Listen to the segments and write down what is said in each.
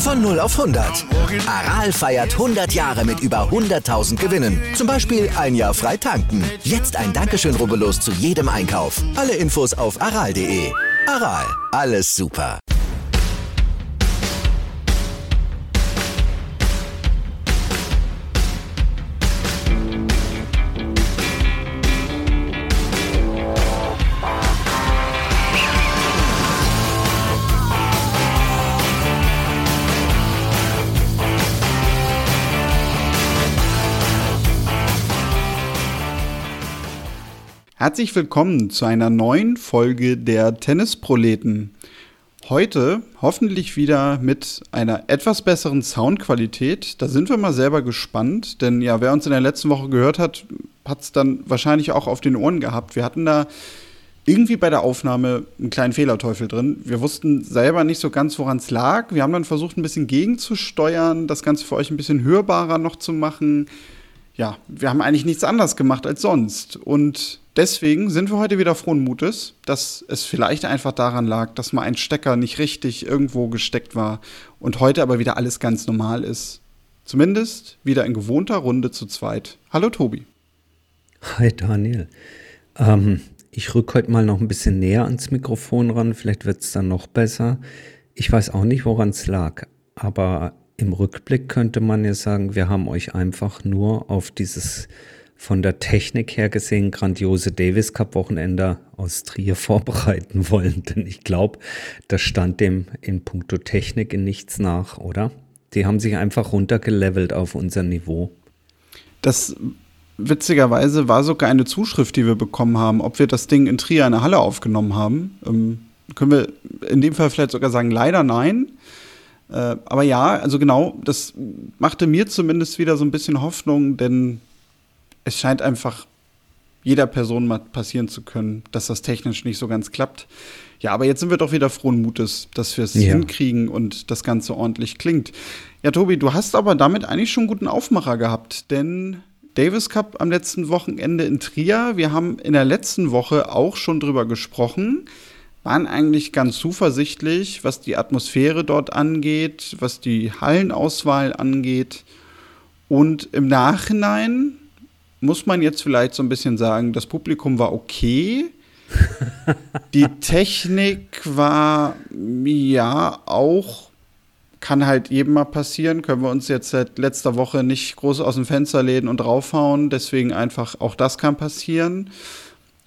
Von 0 auf 100. Aral feiert 100 Jahre mit über 100.000 Gewinnen. Zum Beispiel ein Jahr frei tanken. Jetzt ein Dankeschön, rubbellos zu jedem Einkauf. Alle Infos auf aral.de. Aral, alles super. Herzlich willkommen zu einer neuen Folge der Tennisproleten. Heute hoffentlich wieder mit einer etwas besseren Soundqualität. Da sind wir mal selber gespannt, denn ja, wer uns in der letzten Woche gehört hat, hat es dann wahrscheinlich auch auf den Ohren gehabt. Wir hatten da irgendwie bei der Aufnahme einen kleinen Fehlerteufel drin. Wir wussten selber nicht so ganz, woran es lag. Wir haben dann versucht, ein bisschen gegenzusteuern, das Ganze für euch ein bisschen hörbarer noch zu machen. Ja, wir haben eigentlich nichts anderes gemacht als sonst. Und deswegen sind wir heute wieder frohen Mutes, dass es vielleicht einfach daran lag, dass mal ein Stecker nicht richtig irgendwo gesteckt war und heute aber wieder alles ganz normal ist. Zumindest wieder in gewohnter Runde zu zweit. Hallo Tobi. Hi Daniel. Ähm, ich rück heute mal noch ein bisschen näher ans Mikrofon ran, vielleicht wird es dann noch besser. Ich weiß auch nicht, woran es lag, aber im Rückblick könnte man ja sagen, wir haben euch einfach nur auf dieses von der Technik her gesehen grandiose Davis Cup Wochenende aus Trier vorbereiten wollen. Denn ich glaube, das stand dem in puncto Technik in nichts nach, oder? Die haben sich einfach runtergelevelt auf unser Niveau. Das witzigerweise war sogar eine Zuschrift, die wir bekommen haben, ob wir das Ding in Trier in der Halle aufgenommen haben. Ähm, können wir in dem Fall vielleicht sogar sagen, leider nein. Äh, aber ja, also genau, das machte mir zumindest wieder so ein bisschen Hoffnung, denn es scheint einfach jeder Person mal passieren zu können, dass das technisch nicht so ganz klappt. Ja, aber jetzt sind wir doch wieder frohen Mutes, dass wir es ja. hinkriegen und das Ganze ordentlich klingt. Ja, Tobi, du hast aber damit eigentlich schon guten Aufmacher gehabt, denn Davis Cup am letzten Wochenende in Trier. Wir haben in der letzten Woche auch schon drüber gesprochen, waren eigentlich ganz zuversichtlich, was die Atmosphäre dort angeht, was die Hallenauswahl angeht. Und im Nachhinein muss man jetzt vielleicht so ein bisschen sagen, das Publikum war okay. Die Technik war ja auch, kann halt jedem mal passieren. Können wir uns jetzt seit letzter Woche nicht groß aus dem Fenster lehnen und draufhauen. Deswegen einfach auch das kann passieren.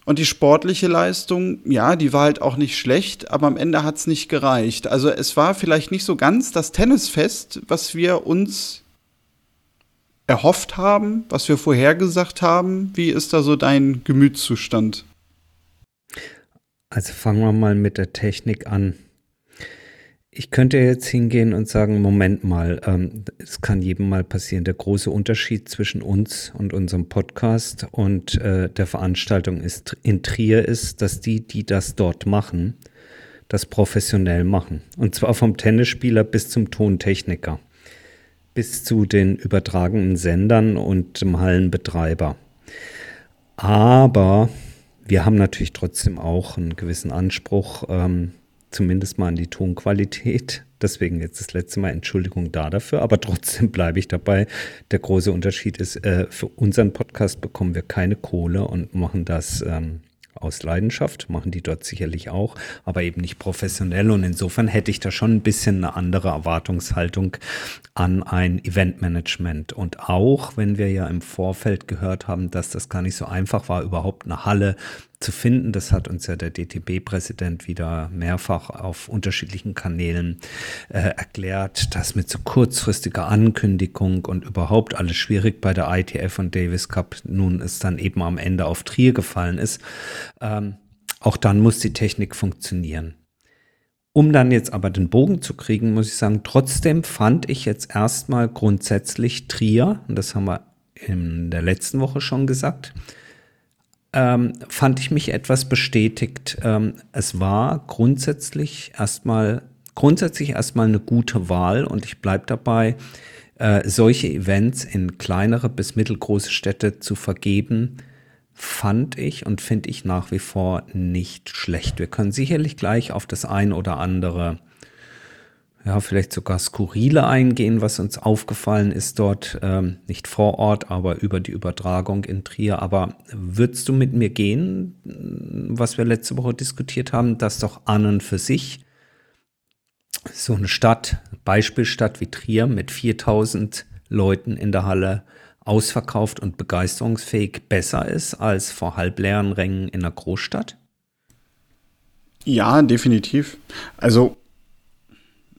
Und die sportliche Leistung, ja, die war halt auch nicht schlecht, aber am Ende hat es nicht gereicht. Also es war vielleicht nicht so ganz das Tennisfest, was wir uns erhofft haben, was wir vorhergesagt haben? Wie ist da so dein Gemütszustand? Also fangen wir mal mit der Technik an. Ich könnte jetzt hingehen und sagen, Moment mal, ähm, es kann jedem mal passieren. Der große Unterschied zwischen uns und unserem Podcast und äh, der Veranstaltung ist, in Trier ist, dass die, die das dort machen, das professionell machen. Und zwar vom Tennisspieler bis zum Tontechniker bis zu den übertragenen Sendern und dem Hallenbetreiber. Aber wir haben natürlich trotzdem auch einen gewissen Anspruch, ähm, zumindest mal an die Tonqualität. Deswegen jetzt das letzte Mal Entschuldigung da dafür, aber trotzdem bleibe ich dabei. Der große Unterschied ist, äh, für unseren Podcast bekommen wir keine Kohle und machen das ähm, aus Leidenschaft, machen die dort sicherlich auch, aber eben nicht professionell. Und insofern hätte ich da schon ein bisschen eine andere Erwartungshaltung an ein Eventmanagement. Und auch wenn wir ja im Vorfeld gehört haben, dass das gar nicht so einfach war, überhaupt eine Halle zu finden. Das hat uns ja der DTB-Präsident wieder mehrfach auf unterschiedlichen Kanälen äh, erklärt, dass mit so kurzfristiger Ankündigung und überhaupt alles schwierig bei der ITF und Davis Cup nun es dann eben am Ende auf Trier gefallen ist. Ähm, auch dann muss die Technik funktionieren. Um dann jetzt aber den Bogen zu kriegen, muss ich sagen, trotzdem fand ich jetzt erstmal grundsätzlich Trier, und das haben wir in der letzten Woche schon gesagt, ähm, fand ich mich etwas bestätigt. Ähm, es war grundsätzlich erstmal grundsätzlich erstmal eine gute Wahl und ich bleibe dabei, äh, solche Events in kleinere bis mittelgroße Städte zu vergeben, fand ich und finde ich nach wie vor nicht schlecht. Wir können sicherlich gleich auf das ein oder andere ja, vielleicht sogar skurrile eingehen, was uns aufgefallen ist dort, ähm, nicht vor Ort, aber über die Übertragung in Trier. Aber würdest du mit mir gehen, was wir letzte Woche diskutiert haben, dass doch an und für sich so eine Stadt, Beispielstadt wie Trier mit 4000 Leuten in der Halle ausverkauft und begeisterungsfähig besser ist als vor halbleeren Rängen in einer Großstadt? Ja, definitiv. Also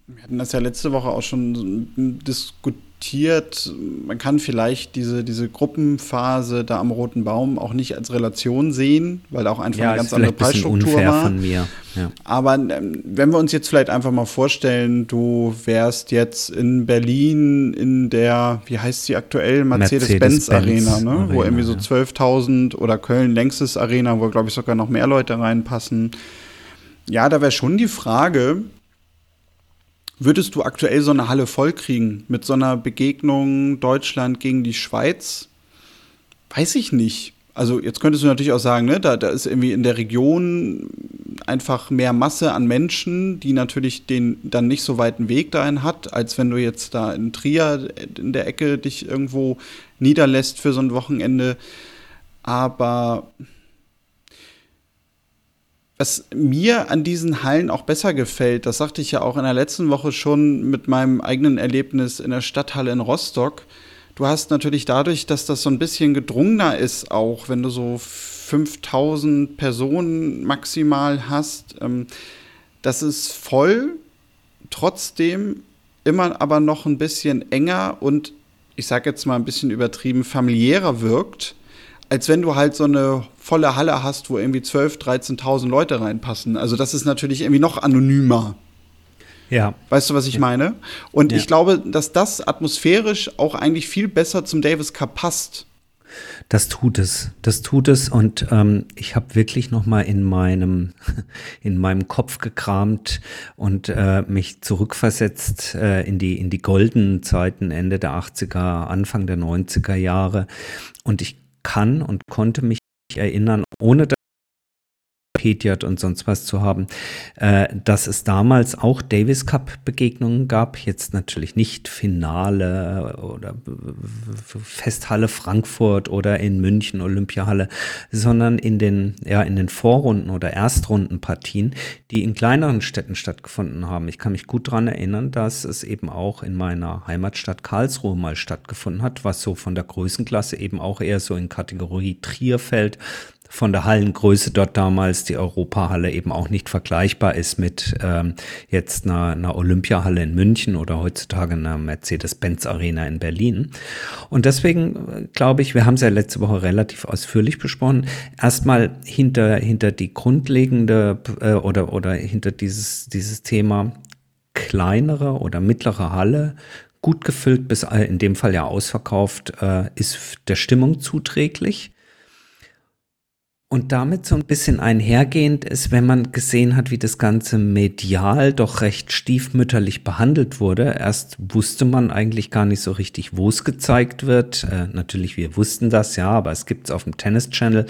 wir hatten das ja letzte Woche auch schon diskutiert. Man kann vielleicht diese, diese Gruppenphase da am Roten Baum auch nicht als Relation sehen, weil da auch einfach ja, eine ganz andere Preisstruktur war. Von mir. Ja. Aber ähm, wenn wir uns jetzt vielleicht einfach mal vorstellen, du wärst jetzt in Berlin in der, wie heißt sie aktuell, Mercedes-Benz Mercedes Arena, ne? Arena, wo irgendwie so 12.000 oder Köln längstes Arena, wo glaube ich sogar noch mehr Leute reinpassen. Ja, da wäre schon die Frage, Würdest du aktuell so eine Halle vollkriegen mit so einer Begegnung Deutschland gegen die Schweiz? Weiß ich nicht. Also jetzt könntest du natürlich auch sagen, ne, da, da ist irgendwie in der Region einfach mehr Masse an Menschen, die natürlich den dann nicht so weiten Weg dahin hat, als wenn du jetzt da in Trier in der Ecke dich irgendwo niederlässt für so ein Wochenende. Aber was mir an diesen Hallen auch besser gefällt, das sagte ich ja auch in der letzten Woche schon mit meinem eigenen Erlebnis in der Stadthalle in Rostock. Du hast natürlich dadurch, dass das so ein bisschen gedrungener ist, auch wenn du so 5000 Personen maximal hast, ähm, das ist voll, trotzdem immer aber noch ein bisschen enger und ich sage jetzt mal ein bisschen übertrieben familiärer wirkt als wenn du halt so eine volle Halle hast, wo irgendwie 12.000, 13.000 Leute reinpassen. Also das ist natürlich irgendwie noch anonymer. Ja. Weißt du, was ich ja. meine? Und ja. ich glaube, dass das atmosphärisch auch eigentlich viel besser zum Davis Cup passt. Das tut es, das tut es und ähm, ich habe wirklich noch mal in meinem in meinem Kopf gekramt und äh, mich zurückversetzt äh, in die in die goldenen Zeiten Ende der 80er, Anfang der 90er Jahre und ich kann und konnte mich erinnern, ohne Wikipedia und sonst was zu haben, äh, dass es damals auch Davis Cup Begegnungen gab, jetzt natürlich nicht Finale oder Festhalle Frankfurt oder in München Olympiahalle, sondern in den ja in den Vorrunden oder Erstrundenpartien, die in kleineren Städten stattgefunden haben. Ich kann mich gut daran erinnern, dass es eben auch in meiner Heimatstadt Karlsruhe mal stattgefunden hat, was so von der Größenklasse eben auch eher so in Kategorie Trier fällt, von der Hallengröße dort damals die Europahalle eben auch nicht vergleichbar ist mit ähm, jetzt einer, einer Olympiahalle in München oder heutzutage einer Mercedes-Benz Arena in Berlin. Und deswegen äh, glaube ich, wir haben es ja letzte Woche relativ ausführlich besprochen, erstmal hinter, hinter die grundlegende äh, oder, oder hinter dieses, dieses Thema kleinere oder mittlere Halle gut gefüllt, bis in dem Fall ja ausverkauft, äh, ist der Stimmung zuträglich. Und damit so ein bisschen einhergehend ist, wenn man gesehen hat, wie das Ganze medial doch recht stiefmütterlich behandelt wurde. Erst wusste man eigentlich gar nicht so richtig, wo es gezeigt wird. Äh, natürlich, wir wussten das, ja, aber es gibt es auf dem Tennis Channel.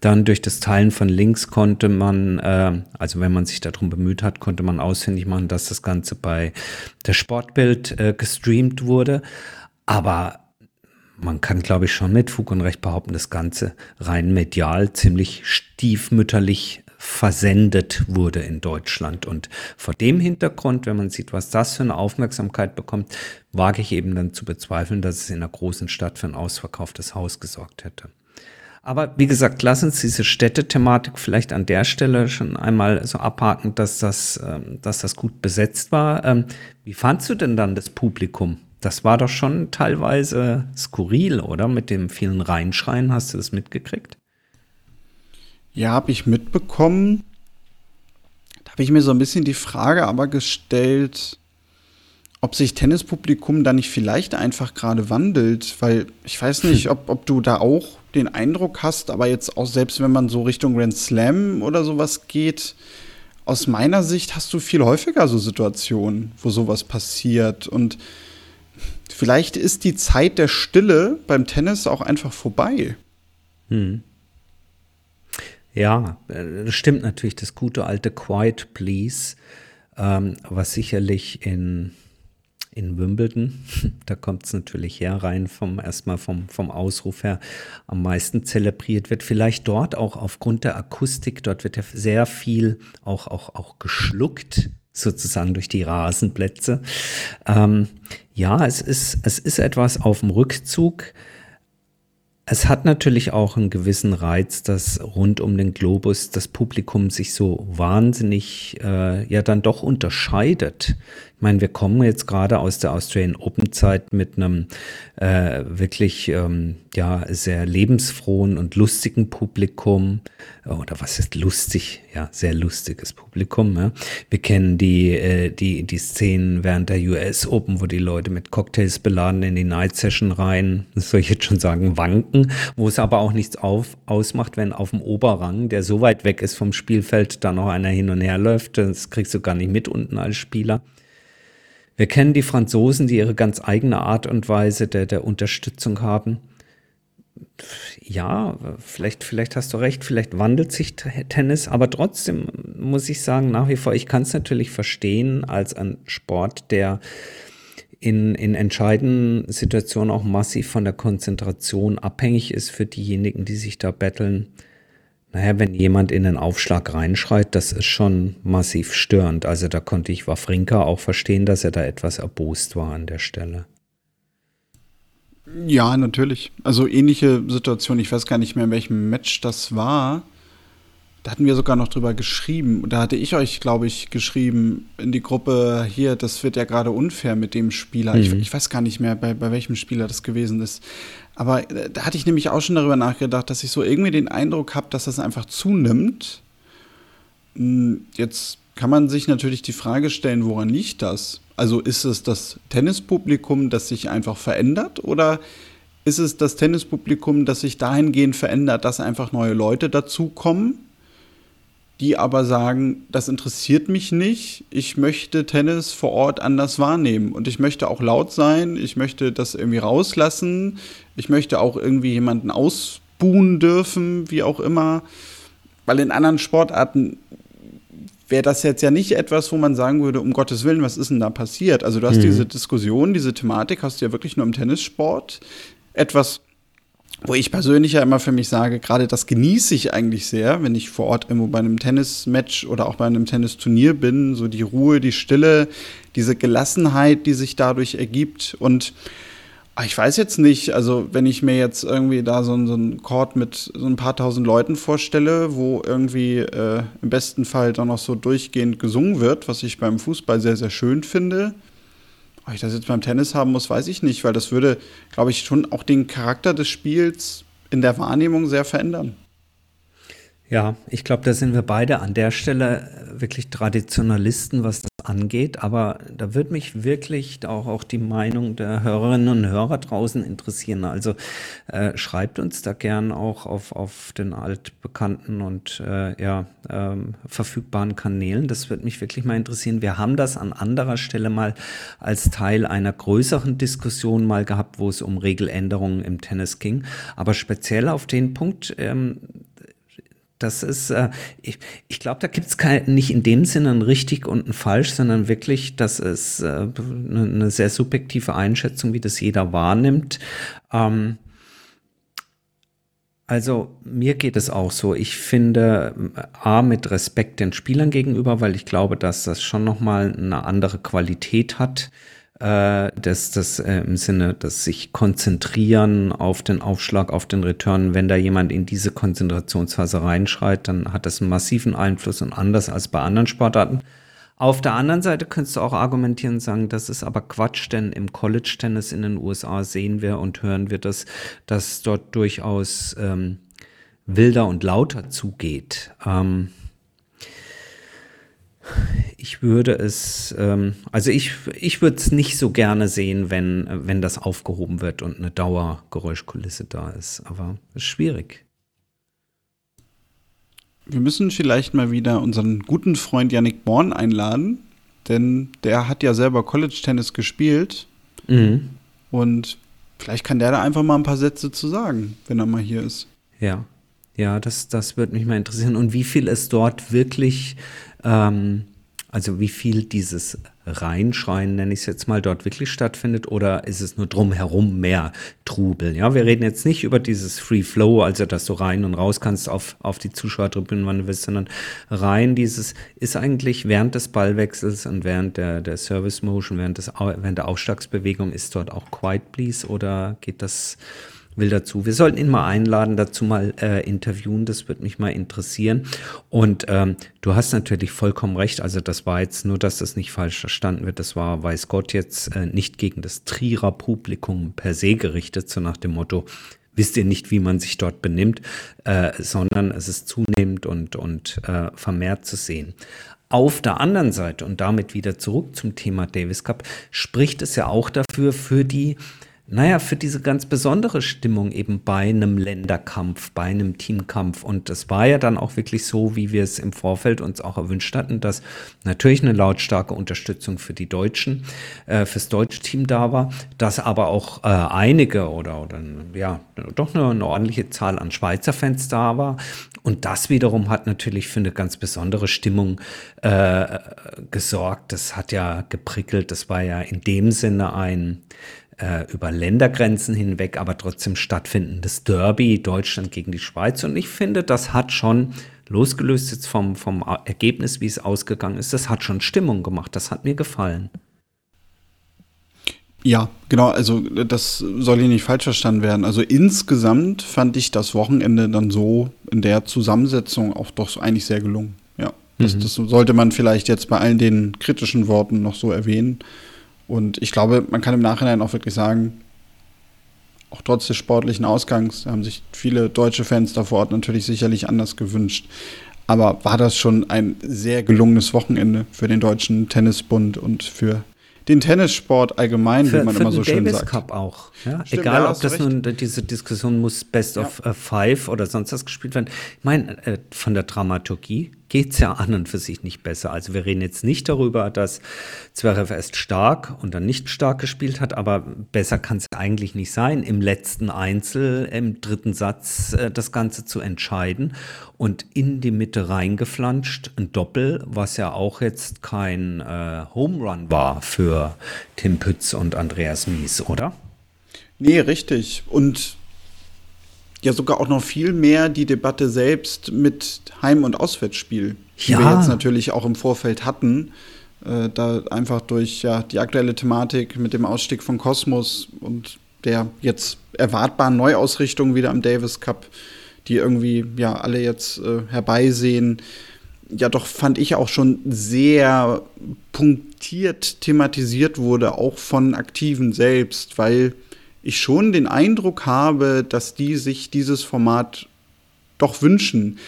Dann durch das Teilen von Links konnte man, äh, also wenn man sich darum bemüht hat, konnte man ausfindig machen, dass das Ganze bei der Sportbild äh, gestreamt wurde. Aber man kann, glaube ich, schon mit Fug und Recht behaupten, das Ganze rein medial ziemlich stiefmütterlich versendet wurde in Deutschland. Und vor dem Hintergrund, wenn man sieht, was das für eine Aufmerksamkeit bekommt, wage ich eben dann zu bezweifeln, dass es in einer großen Stadt für ein ausverkauftes Haus gesorgt hätte. Aber wie gesagt, lass uns diese Städtethematik vielleicht an der Stelle schon einmal so abhaken, dass das, ähm, dass das gut besetzt war. Ähm, wie fandst du denn dann das Publikum? Das war doch schon teilweise skurril, oder? Mit dem vielen Reinschreien, hast du das mitgekriegt? Ja, habe ich mitbekommen. Da habe ich mir so ein bisschen die Frage aber gestellt, ob sich Tennispublikum da nicht vielleicht einfach gerade wandelt, weil ich weiß nicht, ob, ob du da auch den Eindruck hast, aber jetzt auch selbst wenn man so Richtung Grand Slam oder sowas geht, aus meiner Sicht hast du viel häufiger so Situationen, wo sowas passiert und vielleicht ist die Zeit der Stille beim Tennis auch einfach vorbei. Hm. Ja, das stimmt natürlich, das gute alte Quiet Please, ähm, was sicherlich in in Wimbledon. Da kommt es natürlich her, rein vom erstmal vom, vom Ausruf her am meisten zelebriert wird. Vielleicht dort auch aufgrund der Akustik, dort wird ja sehr viel auch, auch, auch geschluckt, sozusagen durch die Rasenplätze. Ähm, ja, es ist, es ist etwas auf dem Rückzug. Es hat natürlich auch einen gewissen Reiz, dass rund um den Globus das Publikum sich so wahnsinnig äh, ja dann doch unterscheidet. Ich meine, wir kommen jetzt gerade aus der Australian Open Zeit mit einem äh, wirklich ähm, ja sehr lebensfrohen und lustigen Publikum oder was ist lustig? Ja, sehr lustiges Publikum. Ja. Wir kennen die äh, die die Szenen während der US Open, wo die Leute mit Cocktails beladen in die Night Session rein, das soll ich jetzt schon sagen, wanken, wo es aber auch nichts auf, ausmacht, wenn auf dem Oberrang, der so weit weg ist vom Spielfeld, da noch einer hin und her läuft. Das kriegst du gar nicht mit unten als Spieler. Wir kennen die Franzosen, die ihre ganz eigene Art und Weise der, der Unterstützung haben. Ja, vielleicht, vielleicht hast du recht, vielleicht wandelt sich Tennis, aber trotzdem muss ich sagen, nach wie vor, ich kann es natürlich verstehen als ein Sport, der in, in entscheidenden Situationen auch massiv von der Konzentration abhängig ist für diejenigen, die sich da betteln. Naja, wenn jemand in den Aufschlag reinschreit, das ist schon massiv störend. Also da konnte ich Wawrinka auch verstehen, dass er da etwas erbost war an der Stelle. Ja, natürlich. Also ähnliche Situation. Ich weiß gar nicht mehr, in welchem Match das war. Da hatten wir sogar noch drüber geschrieben. Da hatte ich euch, glaube ich, geschrieben in die Gruppe hier, das wird ja gerade unfair mit dem Spieler. Mhm. Ich, ich, weiß gar nicht mehr, bei, bei welchem Spieler das gewesen ist. Aber äh, da hatte ich nämlich auch schon darüber nachgedacht, dass ich so irgendwie den Eindruck habe, dass das einfach zunimmt. Hm, jetzt kann man sich natürlich die Frage stellen, woran liegt das? Also ist es das Tennispublikum, das sich einfach verändert oder ist es das Tennispublikum, das sich dahingehend verändert, dass einfach neue Leute dazukommen? Die aber sagen, das interessiert mich nicht, ich möchte Tennis vor Ort anders wahrnehmen und ich möchte auch laut sein, ich möchte das irgendwie rauslassen, ich möchte auch irgendwie jemanden ausbuhen dürfen, wie auch immer, weil in anderen Sportarten wäre das jetzt ja nicht etwas, wo man sagen würde, um Gottes Willen, was ist denn da passiert? Also du hast mhm. diese Diskussion, diese Thematik hast du ja wirklich nur im Tennissport. Etwas wo ich persönlich ja immer für mich sage, gerade das genieße ich eigentlich sehr, wenn ich vor Ort irgendwo bei einem Tennismatch oder auch bei einem Tennisturnier bin, so die Ruhe, die Stille, diese Gelassenheit, die sich dadurch ergibt. Und ah, ich weiß jetzt nicht, also wenn ich mir jetzt irgendwie da so, so einen Chord mit so ein paar tausend Leuten vorstelle, wo irgendwie äh, im besten Fall dann noch so durchgehend gesungen wird, was ich beim Fußball sehr, sehr schön finde, ob ich das jetzt beim Tennis haben muss, weiß ich nicht, weil das würde, glaube ich, schon auch den Charakter des Spiels in der Wahrnehmung sehr verändern. Ja, ich glaube, da sind wir beide an der Stelle wirklich Traditionalisten, was angeht. Aber da würde mich wirklich auch, auch die Meinung der Hörerinnen und Hörer draußen interessieren. Also äh, schreibt uns da gern auch auf, auf den altbekannten und äh, ja, ähm, verfügbaren Kanälen. Das würde mich wirklich mal interessieren. Wir haben das an anderer Stelle mal als Teil einer größeren Diskussion mal gehabt, wo es um Regeländerungen im Tennis ging. Aber speziell auf den Punkt, ähm, das ist, äh, ich, ich glaube, da gibt es nicht in dem Sinne ein richtig und ein falsch, sondern wirklich, das ist äh, eine, eine sehr subjektive Einschätzung, wie das jeder wahrnimmt. Ähm, also mir geht es auch so. Ich finde A mit Respekt den Spielern gegenüber, weil ich glaube, dass das schon nochmal eine andere Qualität hat äh, dass das äh, im Sinne, dass sich konzentrieren auf den Aufschlag, auf den Return, wenn da jemand in diese Konzentrationsphase reinschreit, dann hat das einen massiven Einfluss und anders als bei anderen Sportarten. Auf der anderen Seite könntest du auch argumentieren und sagen, das ist aber Quatsch, denn im College-Tennis in den USA sehen wir und hören wir das, dass dort durchaus ähm, wilder und lauter zugeht. Ähm, Ich würde es, ähm, also ich, ich würde es nicht so gerne sehen, wenn, wenn das aufgehoben wird und eine Dauergeräuschkulisse da ist. Aber es ist schwierig. Wir müssen vielleicht mal wieder unseren guten Freund Yannick Born einladen, denn der hat ja selber College-Tennis gespielt. Mhm. Und vielleicht kann der da einfach mal ein paar Sätze zu sagen, wenn er mal hier ist. Ja, ja, das, das würde mich mal interessieren. Und wie viel es dort wirklich ähm, also wie viel dieses Reinschreien, nenne ich es jetzt mal, dort wirklich stattfindet oder ist es nur drumherum mehr Trubel? Ja, wir reden jetzt nicht über dieses Free Flow, also dass du rein und raus kannst auf, auf die Zuschauertribünen, wann du willst, sondern rein dieses ist eigentlich während des Ballwechsels und während der, der Service Motion, während, des, während der Aufschlagsbewegung ist dort auch Quiet Please oder geht das will dazu. Wir sollten ihn mal einladen, dazu mal äh, interviewen, das würde mich mal interessieren. Und ähm, du hast natürlich vollkommen recht, also das war jetzt nur, dass das nicht falsch verstanden wird, das war, weiß Gott, jetzt äh, nicht gegen das Trierer Publikum per se gerichtet, so nach dem Motto, wisst ihr nicht, wie man sich dort benimmt, äh, sondern es ist zunehmend und, und äh, vermehrt zu sehen. Auf der anderen Seite, und damit wieder zurück zum Thema Davis Cup, spricht es ja auch dafür, für die naja, für diese ganz besondere Stimmung eben bei einem Länderkampf, bei einem Teamkampf. Und es war ja dann auch wirklich so, wie wir es im Vorfeld uns auch erwünscht hatten, dass natürlich eine lautstarke Unterstützung für die Deutschen, äh, fürs deutsche Team da war, dass aber auch äh, einige oder, oder ja, doch eine, eine ordentliche Zahl an Schweizer Fans da war. Und das wiederum hat natürlich für eine ganz besondere Stimmung äh, gesorgt. Das hat ja geprickelt. Das war ja in dem Sinne ein äh, über Ländergrenzen hinweg, aber trotzdem stattfindendes Derby Deutschland gegen die Schweiz. Und ich finde, das hat schon, losgelöst jetzt vom, vom Ergebnis, wie es ausgegangen ist, das hat schon Stimmung gemacht. Das hat mir gefallen. Ja, genau, also das soll hier nicht falsch verstanden werden. Also insgesamt fand ich das Wochenende dann so in der Zusammensetzung auch doch eigentlich sehr gelungen. Ja, das, mhm. das sollte man vielleicht jetzt bei allen den kritischen Worten noch so erwähnen. Und ich glaube, man kann im Nachhinein auch wirklich sagen, auch trotz des sportlichen Ausgangs haben sich viele deutsche Fans da vor Ort natürlich sicherlich anders gewünscht. Aber war das schon ein sehr gelungenes Wochenende für den Deutschen Tennisbund und für den Tennissport allgemein, für, wie man immer so schön Davis sagt. Cup auch. Ja? Stimmt, Egal, ja, ob das recht. nun diese Diskussion muss Best ja. of uh, Five oder sonst was gespielt werden. Ich meine, äh, von der Dramaturgie geht es ja an und für sich nicht besser. Also wir reden jetzt nicht darüber, dass Zverev erst stark und dann nicht stark gespielt hat, aber besser kann es eigentlich nicht sein, im letzten Einzel, im dritten Satz äh, das Ganze zu entscheiden und in die Mitte reingeflanscht, ein Doppel, was ja auch jetzt kein äh, Home Run war für Tim Pütz und Andreas Mies, oder? Nee, richtig. Und ja sogar auch noch viel mehr die Debatte selbst mit Heim- und Auswärtsspiel, die ja. wir jetzt natürlich auch im Vorfeld hatten. Äh, da einfach durch ja, die aktuelle Thematik mit dem Ausstieg von Kosmos und der jetzt erwartbaren Neuausrichtung wieder am Davis Cup, die irgendwie ja alle jetzt äh, herbeisehen, ja doch fand ich auch schon sehr punktiert thematisiert wurde, auch von Aktiven selbst, weil ich schon den Eindruck habe, dass die sich dieses Format doch wünschen.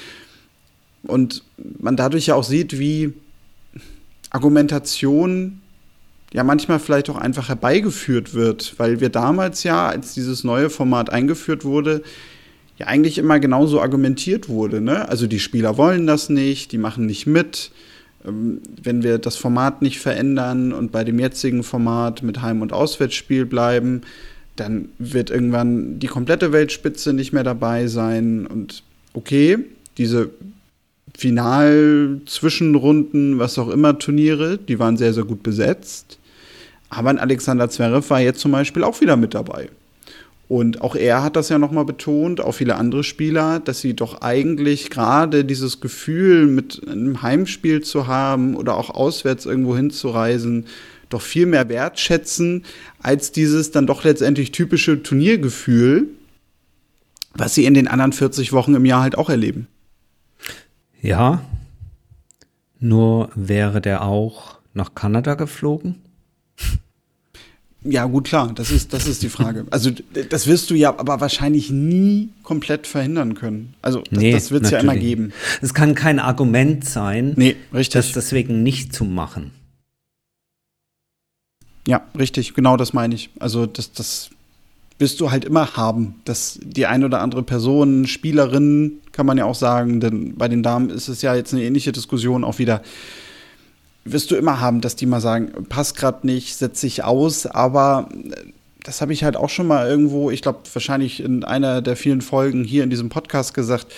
Und man dadurch ja auch sieht, wie Argumentation ja manchmal vielleicht auch einfach herbeigeführt wird, weil wir damals ja, als dieses neue Format eingeführt wurde, ja eigentlich immer genauso argumentiert wurde. Ne? Also die Spieler wollen das nicht, die machen nicht mit. Ähm, wenn wir das Format nicht verändern und bei dem jetzigen Format mit Heim- und Auswärtsspiel bleiben, dann wird irgendwann die komplette Weltspitze nicht mehr dabei sein. Und okay, diese Final-Zwischenrunden, was auch immer, Turniere, die waren sehr, sehr gut besetzt. Aber ein Alexander Zverev war jetzt zum Beispiel auch wieder mit dabei. Und auch er hat das ja nochmal betont, auch viele andere Spieler, dass sie doch eigentlich gerade dieses Gefühl, mit einem Heimspiel zu haben oder auch auswärts irgendwo hinzureisen, doch viel mehr wertschätzen als dieses dann doch letztendlich typische Turniergefühl, was sie in den anderen 40 Wochen im Jahr halt auch erleben. Ja, nur wäre der auch nach Kanada geflogen? Ja, gut, klar, das ist, das ist die Frage. Also, das wirst du ja aber wahrscheinlich nie komplett verhindern können. Also, das, Nee, das wird es ja immer geben. Es kann kein Argument sein, Nee, richtig. das deswegen nicht zu machen. Ja, richtig, genau das meine ich. Also das, das wirst du halt immer haben, dass die ein oder andere Person, Spielerin, kann man ja auch sagen, denn bei den Damen ist es ja jetzt eine ähnliche Diskussion auch wieder, wirst du immer haben, dass die mal sagen, passt gerade nicht, setz sich aus, aber äh, das habe ich halt auch schon mal irgendwo, ich glaube wahrscheinlich in einer der vielen Folgen hier in diesem Podcast gesagt,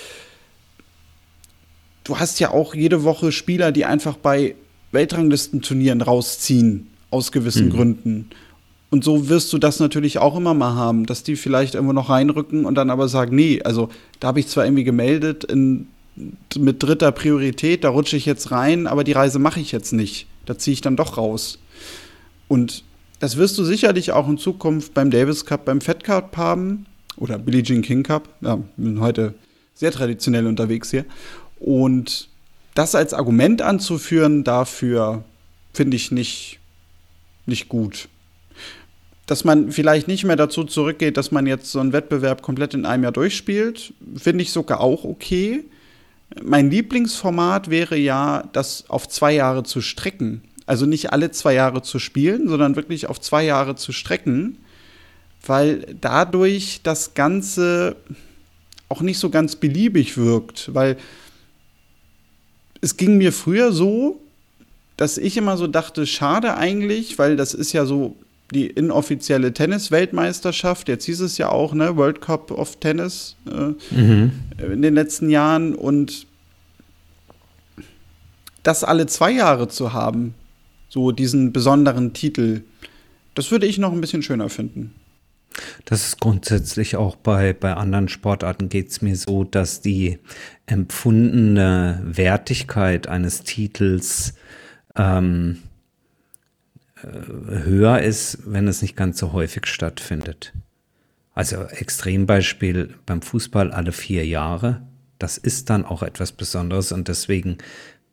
du hast ja auch jede Woche Spieler, die einfach bei Weltranglistenturnieren rausziehen, aus gewissen Gründen. Und so wirst du das natürlich auch immer mal haben, dass die vielleicht irgendwo noch reinrücken und dann aber sagen, nee, also da habe ich zwar irgendwie gemeldet in, mit dritter Priorität, da rutsche ich jetzt rein, aber die Reise mache ich jetzt nicht. Da ziehe ich dann doch raus. Und das wirst du sicherlich auch in Zukunft beim Davis Cup, beim Fed Cup haben oder Billie Jean King Cup. Ja, wir sind heute sehr traditionell unterwegs hier. Und das als Argument anzuführen, dafür finde ich nicht, nicht gut. Dass man vielleicht nicht mehr dazu zurückgeht, dass man jetzt so einen Wettbewerb komplett in einem Jahr durchspielt, finde ich sogar auch okay. Mein Lieblingsformat wäre ja, das auf zwei Jahre zu strecken. Also nicht alle zwei Jahre zu spielen, sondern wirklich auf zwei Jahre zu strecken, weil dadurch das Ganze auch nicht so ganz beliebig wirkt, weil es ging mir früher so, dass ich immer so dachte, schade eigentlich, weil das ist ja so die inoffizielle Tennis-Weltmeisterschaft. Jetzt hieß es ja auch, ne, World Cup of Tennis äh, in den letzten Jahren und das alle zwei Jahre zu haben, so diesen besonderen Titel, das würde ich noch ein bisschen schöner finden. Das ist grundsätzlich auch bei, bei anderen Sportarten geht es mir so, dass die empfundene Wertigkeit eines Titels ähm, äh, höher ist, wenn es nicht ganz so häufig stattfindet. Also Extrembeispiel beim Fußball alle vier Jahre. Das ist dann auch etwas Besonderes und deswegen,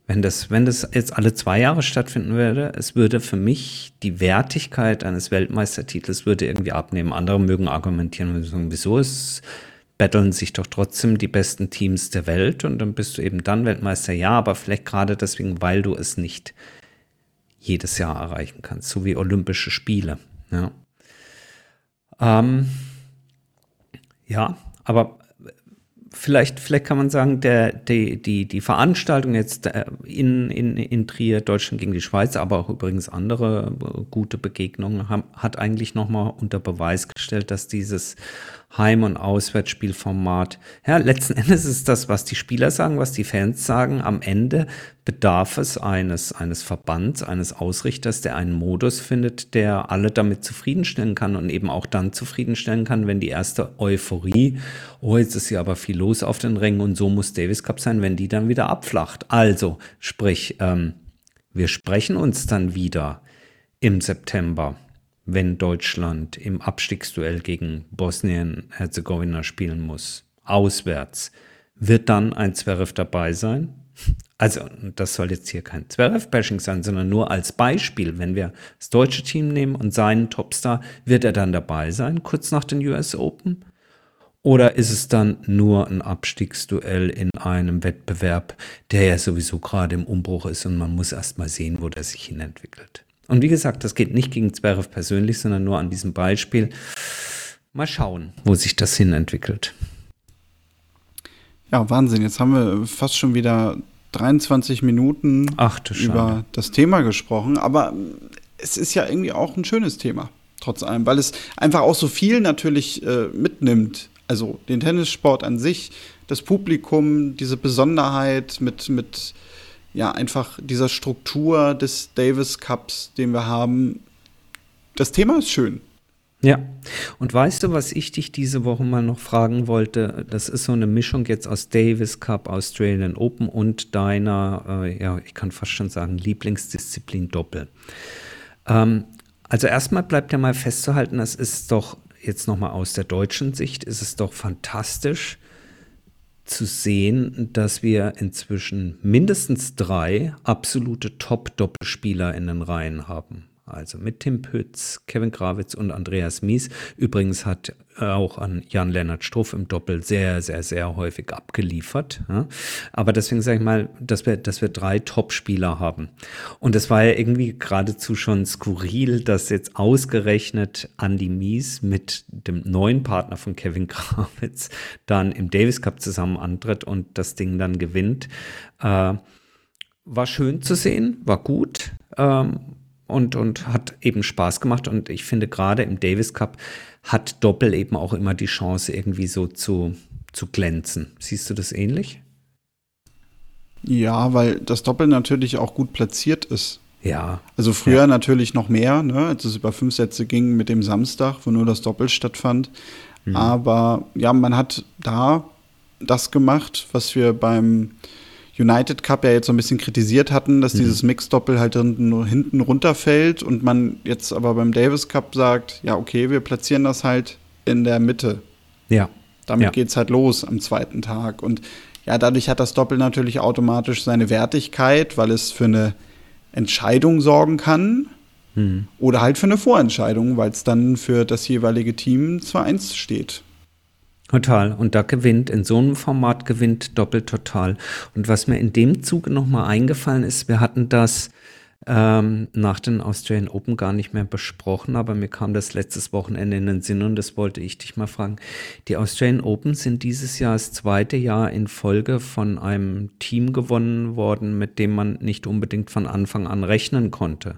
wenn das, wenn das jetzt alle zwei Jahre stattfinden würde, es würde für mich die Wertigkeit eines Weltmeistertitels würde irgendwie abnehmen. Andere mögen argumentieren wieso es betteln sich doch trotzdem die besten Teams der Welt und dann bist du eben dann Weltmeister. Ja, aber vielleicht gerade deswegen, weil du es nicht jedes Jahr erreichen kannst, so wie Olympische Spiele. Ja, ähm, ja aber vielleicht, vielleicht kann man sagen, der, die, die, die Veranstaltung jetzt äh, in, in, in Trier, Deutschland gegen die Schweiz, aber auch übrigens andere äh, gute Begegnungen, haben, hat eigentlich nochmal unter Beweis gestellt, dass dieses Heim- und Auswärtsspielformat, ja, letzten Endes ist das, was die Spieler sagen, was die Fans sagen. Am Ende bedarf es eines, eines Verbands, eines Ausrichters, der einen Modus findet, der alle damit zufriedenstellen kann und eben auch dann zufriedenstellen kann, wenn die erste Euphorie, oh, jetzt ist ja aber viel los auf den Rängen und so muss Davis Cup sein, wenn die dann wieder abflacht. Also, sprich, ähm, wir sprechen uns dann wieder im September wenn Deutschland im Abstiegsduell gegen Bosnien-Herzegowina spielen muss, auswärts, wird dann ein Zverev dabei sein? Also, das soll jetzt hier kein Zverev-Bashing sein, sondern nur als Beispiel. Wenn wir das deutsche Team nehmen und seinen Topstar, wird er dann dabei sein, kurz nach den US Open? Oder ist es dann nur ein Abstiegsduell in einem Wettbewerb, der ja sowieso gerade im Umbruch ist und man muss erst mal sehen, wo der sich hin entwickelt? Und wie gesagt, das geht nicht gegen Zverev persönlich, sondern nur an diesem Beispiel. Mal schauen, wo sich das hin entwickelt. Ja, Wahnsinn. Jetzt haben wir fast schon wieder 23 Minuten Ach, über das Thema gesprochen. Aber es ist ja irgendwie auch ein schönes Thema, trotz allem, weil es einfach auch so viel natürlich äh, mitnimmt. Also den Tennissport an sich, das Publikum, diese Besonderheit mit, mit ja, einfach dieser Struktur des Davis Cups, den wir haben. Das Thema ist schön. Ja, und weißt du, was ich dich diese Woche mal noch fragen wollte? Das ist so eine Mischung jetzt aus Davis Cup, Australian Open und deiner, äh, ja, ich kann fast schon sagen, Lieblingsdisziplin Doppel. Ähm, also erstmal bleibt ja mal festzuhalten, das ist doch jetzt nochmal aus der deutschen Sicht, ist es doch fantastisch zu sehen, dass wir inzwischen mindestens drei absolute Top-Doppelspieler in den Reihen haben. Also mit Tim Pütz, Kevin Grawitz und Andreas Mies. Übrigens hat auch an Jan-Lennart Struff im Doppel sehr, sehr, sehr häufig abgeliefert. Ja. Aber deswegen sage ich mal, dass wir, dass wir drei Top-Spieler haben. Und es war ja irgendwie geradezu schon skurril, dass jetzt ausgerechnet Andy Mies mit dem neuen Partner von Kevin Krawitz dann im Davis Cup zusammen antritt und das Ding dann gewinnt. Äh, war schön zu sehen, war gut. Ähm, und, und hat eben Spaß gemacht. Und ich finde, gerade im Davis Cup hat Doppel eben auch immer die Chance, irgendwie so zu, zu glänzen. Siehst du das ähnlich? Ja, weil das Doppel natürlich auch gut platziert ist. Ja. Also früher ja. natürlich noch mehr, ne, als es über fünf Sätze ging mit dem Samstag, wo nur das Doppel stattfand. Mhm. Aber ja, man hat da das gemacht, was wir beim United Cup ja jetzt so ein bisschen kritisiert hatten, dass mhm. dieses Mix-Doppel halt nur hinten runterfällt und man jetzt aber beim Davis Cup sagt, ja, okay, wir platzieren das halt in der Mitte. Ja. Damit ja. geht's halt los am zweiten Tag. Und ja, dadurch hat das Doppel natürlich automatisch seine Wertigkeit, weil es für eine Entscheidung sorgen kann. Mhm. Oder halt für eine Vorentscheidung, weil es dann für das jeweilige Team 2-1 steht. Total. Und da gewinnt, in so einem Format gewinnt doppelt total. Und was mir in dem Zuge nochmal eingefallen ist, wir hatten das ähm, nach den Australian Open gar nicht mehr besprochen, aber mir kam das letztes Wochenende in den Sinn und das wollte ich dich mal fragen. Die Australian Open sind dieses Jahr das zweite Jahr in Folge von einem Team gewonnen worden, mit dem man nicht unbedingt von Anfang an rechnen konnte.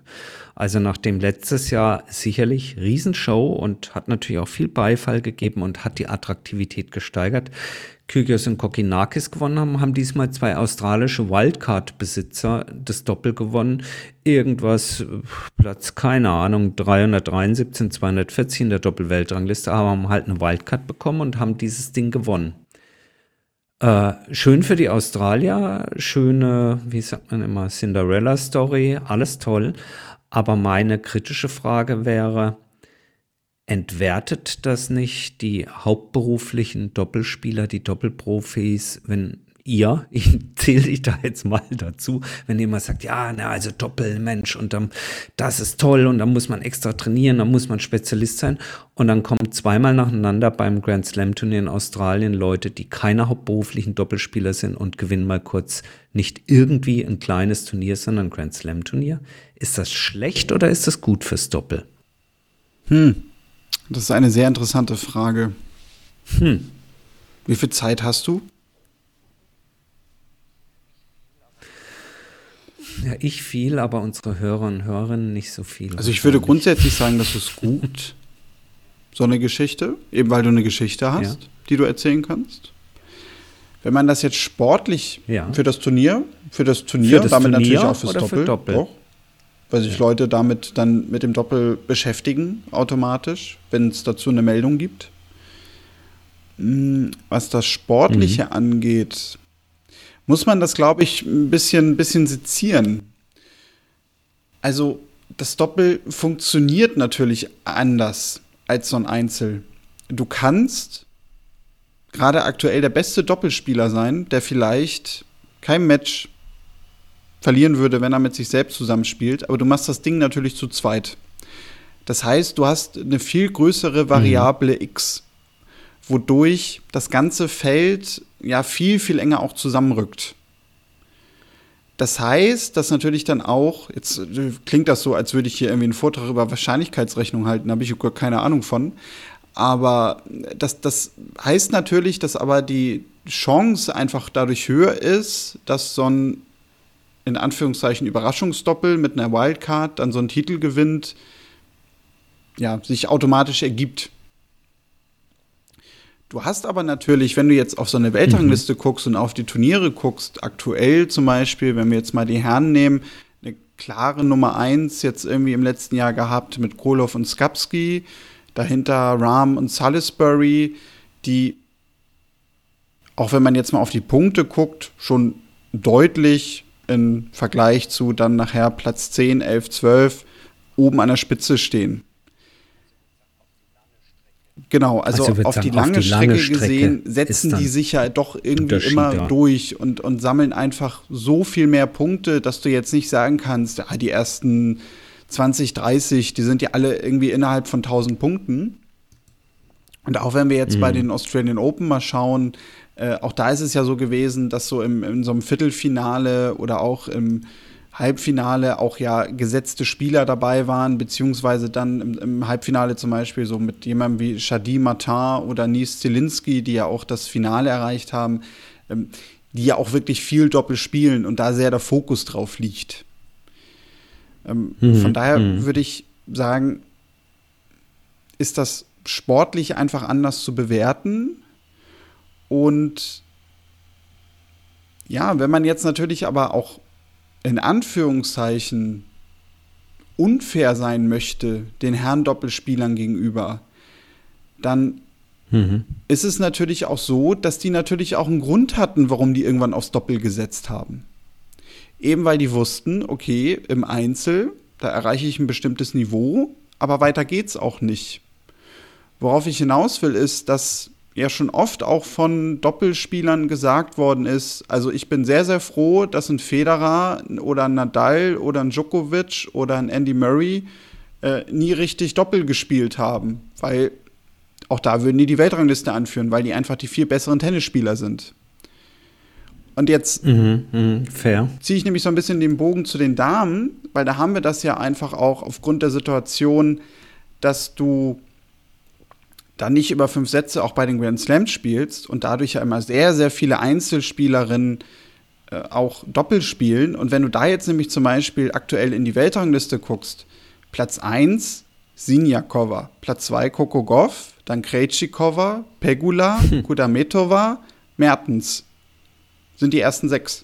Also nachdem letztes Jahr sicherlich Riesenshow und hat natürlich auch viel Beifall gegeben und hat die Attraktivität gesteigert, Kyrgios und Kokinakis gewonnen haben, haben diesmal zwei australische Wildcard-Besitzer das Doppel gewonnen. Irgendwas, Platz, keine Ahnung, 373, 240 in der Doppelweltrangliste, aber haben halt eine Wildcard bekommen und haben dieses Ding gewonnen. Äh, schön für die Australier, schöne, wie sagt man immer, Cinderella-Story, alles toll. Aber meine kritische Frage wäre, entwertet das nicht die hauptberuflichen Doppelspieler, die Doppelprofis, wenn ihr, ich zähle dich da jetzt mal dazu, wenn jemand sagt, ja, na, also Doppelmensch und dann, das ist toll und dann muss man extra trainieren, dann muss man Spezialist sein und dann kommen zweimal nacheinander beim Grand Slam Turnier in Australien Leute, die keine hauptberuflichen Doppelspieler sind und gewinnen mal kurz nicht irgendwie ein kleines Turnier, sondern ein Grand Slam Turnier. Ist das schlecht oder ist das gut fürs Doppel? Hm, das ist eine sehr interessante Frage. Hm. Wie viel Zeit hast du? Ja, ich viel, aber unsere Hörer und Hörerinnen nicht so viel. Also ich würde grundsätzlich sagen, das ist gut, so eine Geschichte, eben weil du eine Geschichte hast, ja. die du erzählen kannst. Wenn man das jetzt sportlich ja. für das Turnier, für das Turnier, für das damit Turnier natürlich auch fürs Doppel, für Doppel. Auch, weil sich. Leute damit dann mit dem Doppel beschäftigen, automatisch, wenn es dazu eine Meldung gibt. Hm, was das Sportliche mhm. angeht, muss man das, glaube ich, ein bisschen, ein bisschen sezieren. Also, das Doppel funktioniert natürlich anders als so ein Einzel. Du kannst gerade aktuell der beste Doppelspieler sein, der vielleicht kein Match verlieren würde, wenn er mit sich selbst zusammenspielt. Aber du machst das Ding natürlich zu zweit. Das heißt, du hast eine viel größere Variable mhm. X, wodurch das ganze Feld ja viel, viel enger auch zusammenrückt. Das heißt, dass natürlich dann auch, jetzt äh, klingt das so, als würde ich hier irgendwie einen Vortrag über Wahrscheinlichkeitsrechnung halten, da habe ich gar keine Ahnung von. Aber das, das heißt natürlich, dass aber die Chance einfach dadurch höher ist, dass so ein in Anführungszeichen Überraschungsdoppel mit einer Wildcard dann so einen Titel gewinnt, ja, sich automatisch ergibt. Du hast aber natürlich, wenn du jetzt auf so eine Weltrangliste mhm. guckst und auf die Turniere guckst, aktuell zum Beispiel, wenn wir jetzt mal die Herren nehmen, eine klare Nummer eins jetzt irgendwie im letzten Jahr gehabt mit Koloff und Skapski, dahinter Rahm und Salisbury, die, auch wenn man jetzt mal auf die Punkte guckt, schon deutlich im Vergleich zu dann nachher Platz 10, 11, 12 oben an der Spitze stehen. Genau, also, also auf, die lange, auf die lange Strecke, Strecke gesehen setzen die sich ja doch irgendwie immer ja. durch und, und sammeln einfach so viel mehr Punkte, dass du jetzt nicht sagen kannst, ja, die ersten 20, 30, die sind ja alle irgendwie innerhalb von 1000 Punkten. Und auch wenn wir jetzt mhm. bei den Australian Open mal schauen, äh, auch da ist es ja so gewesen, dass so im, in so einem Viertelfinale oder auch im Halbfinale auch ja gesetzte Spieler dabei waren, beziehungsweise dann im, im Halbfinale zum Beispiel so mit jemandem wie Shadi Matar oder Nies Zielinski, die ja auch das Finale erreicht haben, ähm, die ja auch wirklich viel Doppel spielen und da sehr der Fokus drauf liegt. Ähm, mhm. Von daher mhm. würde ich sagen, ist das sportlich einfach anders zu bewerten. Und ja, wenn man jetzt natürlich aber auch in Anführungszeichen unfair sein möchte den Herren Doppelspielern gegenüber, dann mhm. ist es natürlich auch so, dass die natürlich auch einen Grund hatten, warum die irgendwann aufs Doppel gesetzt haben. Eben weil die wussten, okay, im Einzel, da erreiche ich ein bestimmtes Niveau, aber weiter geht's auch nicht. Worauf ich hinaus will, ist, dass ja schon oft auch von Doppelspielern gesagt worden ist, also ich bin sehr, sehr froh, dass ein Federer oder ein Nadal oder ein Djokovic oder ein Andy Murray äh, nie richtig Doppel gespielt haben, weil auch da würden die die Weltrangliste anführen, weil die einfach die viel besseren Tennisspieler sind. Und jetzt mhm, mh, ziehe ich nämlich so ein bisschen den Bogen zu den Damen, weil da haben wir das ja einfach auch aufgrund der Situation, dass du dann nicht über fünf Sätze auch bei den Grand Slams spielst und dadurch ja immer sehr, sehr viele Einzelspielerinnen äh, auch doppelt spielen. Und wenn du da jetzt nämlich zum Beispiel aktuell in die Weltrangliste guckst, Platz 1 Sinjakova, Platz 2 Coco Goff, dann Krejcikova, Pegula, hm. Kudametova, Mertens sind die ersten sechs.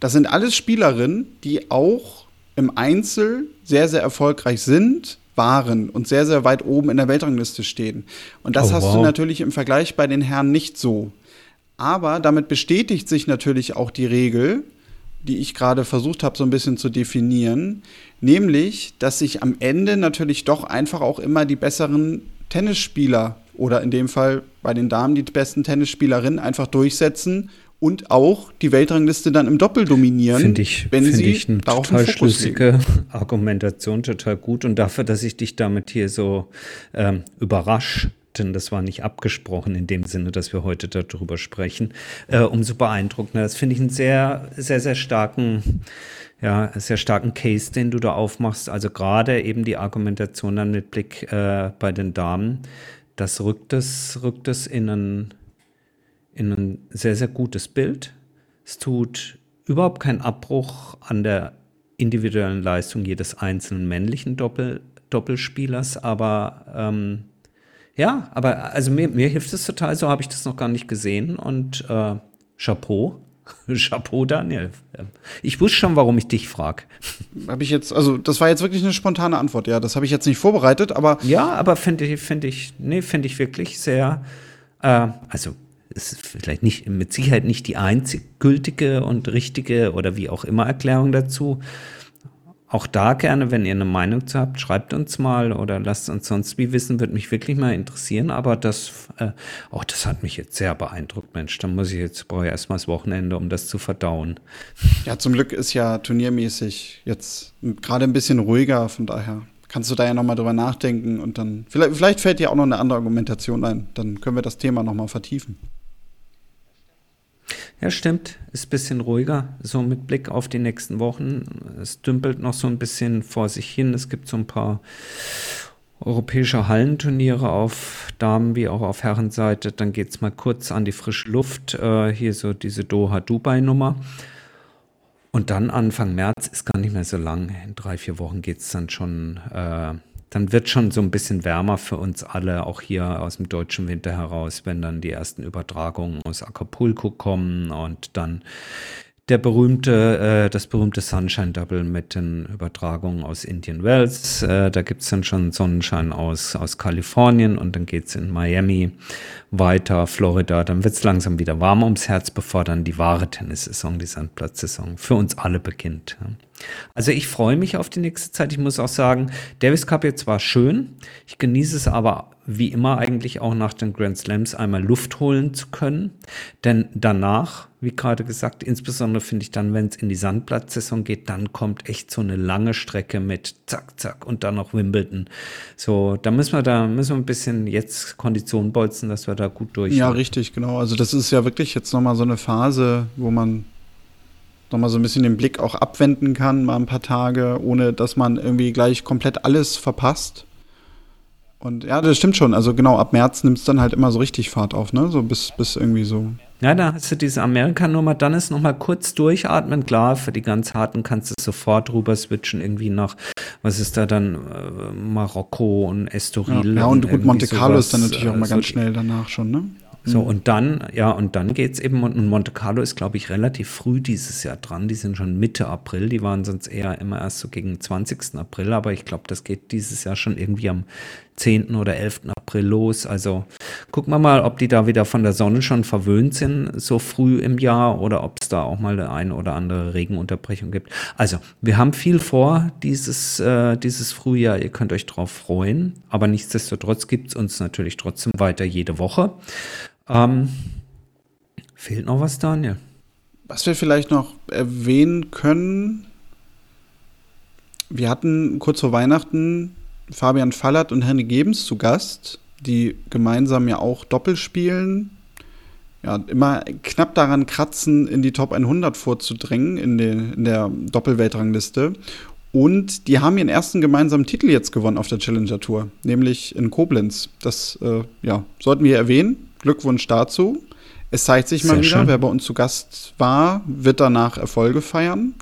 Das sind alles Spielerinnen, die auch im Einzel sehr, sehr erfolgreich sind, waren und sehr, sehr weit oben in der Weltrangliste stehen. Und das oh, hast wow. du natürlich im Vergleich bei den Herren nicht so. Aber damit bestätigt sich natürlich auch die Regel, die ich gerade versucht habe, so ein bisschen zu definieren, nämlich, dass sich am Ende natürlich doch einfach auch immer die besseren Tennisspieler oder in dem Fall bei den Damen die besten Tennisspielerinnen einfach durchsetzen und auch die Weltrangliste dann im Doppel dominieren, find ich, wenn find sie ich eine total schlüssige legen. Argumentation, total gut. Und dafür, dass ich dich damit hier so ähm, überrasche, denn das war nicht abgesprochen in dem Sinne, dass wir heute darüber sprechen, äh, umso beeindruckender. Das finde ich einen sehr, sehr, sehr starken, ja, sehr starken Case, den du da aufmachst. Also gerade eben die Argumentation dann mit Blick äh, bei den Damen, das rückt es, rückt es in einen in ein sehr, sehr gutes Bild. Es tut überhaupt keinen Abbruch an der individuellen Leistung jedes einzelnen männlichen Doppel, Doppelspielers, aber ähm, ja, aber also mir, mir hilft es total, so habe ich das noch gar nicht gesehen und äh, Chapeau. Chapeau, Daniel. Ich wusste schon, warum ich dich frage. Habe ich jetzt, also das war jetzt wirklich eine spontane Antwort, ja. Das habe ich jetzt nicht vorbereitet, aber. Ja, aber finde ich, finde ich, nee, finde ich wirklich sehr, äh, also ist vielleicht nicht, mit Sicherheit nicht die einzig gültige und richtige oder wie auch immer Erklärung dazu. Auch da gerne, wenn ihr eine Meinung zu habt, schreibt uns mal oder lasst uns sonst wie wissen, würde mich wirklich mal interessieren. Aber das, äh, auch das hat mich jetzt sehr beeindruckt, Mensch. Da muss ich jetzt, brauche ich erstmal das Wochenende, um das zu verdauen. Ja, zum Glück ist ja turniermäßig jetzt gerade ein bisschen ruhiger, von daher kannst du da ja nochmal drüber nachdenken und dann, vielleicht, vielleicht fällt dir auch noch eine andere Argumentation ein. Dann können wir das Thema nochmal vertiefen. Ja, stimmt. Ist ein bisschen ruhiger, so mit Blick auf die nächsten Wochen. Es dümpelt noch so ein bisschen vor sich hin. Es gibt so ein paar europäische Hallenturniere auf Damen- wie auch auf Herrenseite. Dann geht es mal kurz an die frische Luft. Äh, hier so diese Doha-Dubai-Nummer. Und dann Anfang März ist gar nicht mehr so lang. In drei, vier Wochen geht es dann schon äh, dann wird schon so ein bisschen wärmer für uns alle, auch hier aus dem deutschen Winter heraus, wenn dann die ersten Übertragungen aus Acapulco kommen und dann der berühmte, äh, das berühmte Sunshine Double mit den Übertragungen aus Indian Wells. Äh, da gibt's dann schon Sonnenschein aus, aus Kalifornien und dann geht's in Miami weiter, Florida. Dann wird's langsam wieder warm ums Herz, bevor dann die wahre Tennissaison, die Sandplatzsaison für uns alle beginnt. Also ich freue mich auf die nächste Zeit. Ich muss auch sagen, Davis Cup jetzt war schön. Ich genieße es aber wie immer eigentlich auch nach den Grand Slams einmal Luft holen zu können. Denn danach, wie gerade gesagt, insbesondere finde ich dann, wenn es in die Sandplatzsaison geht, dann kommt echt so eine lange Strecke mit zack, zack und dann noch Wimbledon. So, da müssen wir da müssen wir ein bisschen jetzt Kondition bolzen, dass wir da gut durch. Ja, richtig, genau. Also das ist ja wirklich jetzt nochmal so eine Phase, wo man nochmal so ein bisschen den Blick auch abwenden kann, mal ein paar Tage, ohne dass man irgendwie gleich komplett alles verpasst. Und ja, das stimmt schon. Also genau, ab März nimmt es dann halt immer so richtig Fahrt auf, ne? So bis, bis irgendwie so. Ja, da hast du diese Amerika-Nummer, dann ist nochmal kurz durchatmen. Klar, für die ganz harten kannst du sofort rüber switchen, irgendwie nach, was ist da dann, äh, Marokko und Estoril. Ja, ja und, und gut, Monte Carlo ist dann natürlich auch mal äh, ganz schnell danach schon, ne? So, mhm. und dann, ja, und dann geht's eben, und Monte Carlo ist, glaube ich, relativ früh dieses Jahr dran. Die sind schon Mitte April, die waren sonst eher immer erst so gegen 20. April, aber ich glaube, das geht dieses Jahr schon irgendwie am 10. oder 11. April los. Also gucken wir mal, ob die da wieder von der Sonne schon verwöhnt sind, so früh im Jahr, oder ob da auch mal eine ein oder andere Regenunterbrechung gibt. Also, wir haben viel vor dieses, äh, dieses Frühjahr. Ihr könnt euch drauf freuen. Aber nichtsdestotrotz gibt es uns natürlich trotzdem weiter jede Woche. Ähm, fehlt noch was, Daniel? Was wir vielleicht noch erwähnen können, wir hatten kurz vor Weihnachten Fabian Fallert und Henry Gebens zu Gast, die gemeinsam ja auch Doppel spielen. Ja, immer knapp daran kratzen, in die Top 100 vorzudrängen in, den, in der Doppelweltrangliste. Und die haben ihren ersten gemeinsamen Titel jetzt gewonnen auf der Challenger Tour, nämlich in Koblenz. Das äh, ja, sollten wir erwähnen. Glückwunsch dazu. Es zeigt sich Sehr mal wieder, schön. wer bei uns zu Gast war, wird danach Erfolge feiern.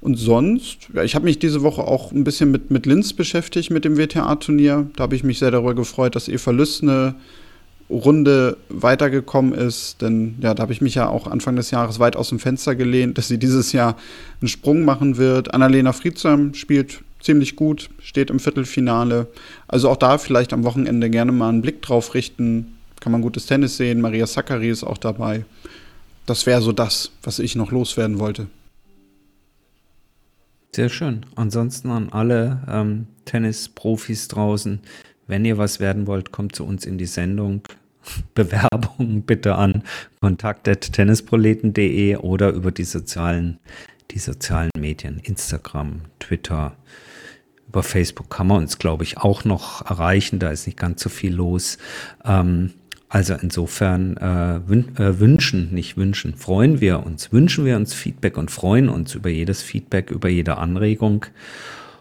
Und sonst, ja, ich habe mich diese Woche auch ein bisschen mit, mit Linz beschäftigt, mit dem WTA-Turnier. Da habe ich mich sehr darüber gefreut, dass Eva Lüss eine Runde weitergekommen ist. Denn ja, da habe ich mich ja auch Anfang des Jahres weit aus dem Fenster gelehnt, dass sie dieses Jahr einen Sprung machen wird. Annalena Friedsam spielt ziemlich gut, steht im Viertelfinale. Also auch da vielleicht am Wochenende gerne mal einen Blick drauf richten. Kann man gutes Tennis sehen. Maria Sakkari ist auch dabei. Das wäre so das, was ich noch loswerden wollte. Sehr schön. Ansonsten an alle ähm, Tennis-Profis draußen, wenn ihr was werden wollt, kommt zu uns in die Sendung. Bewerbung bitte an kontakt.tennisproleten.de oder über die sozialen, die sozialen Medien, Instagram, Twitter, über Facebook kann man uns, glaube ich, auch noch erreichen. Da ist nicht ganz so viel los. Ähm, also insofern äh, wün äh, wünschen, nicht wünschen, freuen wir uns, wünschen wir uns Feedback und freuen uns über jedes Feedback, über jede Anregung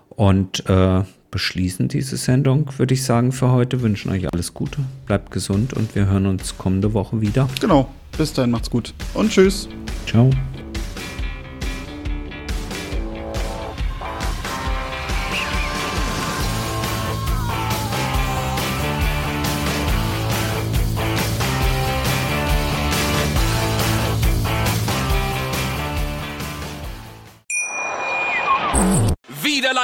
und äh, beschließen diese Sendung, würde ich sagen, für heute. Wünschen euch alles Gute, bleibt gesund und wir hören uns kommende Woche wieder. Genau, bis dahin macht's gut und tschüss. Ciao.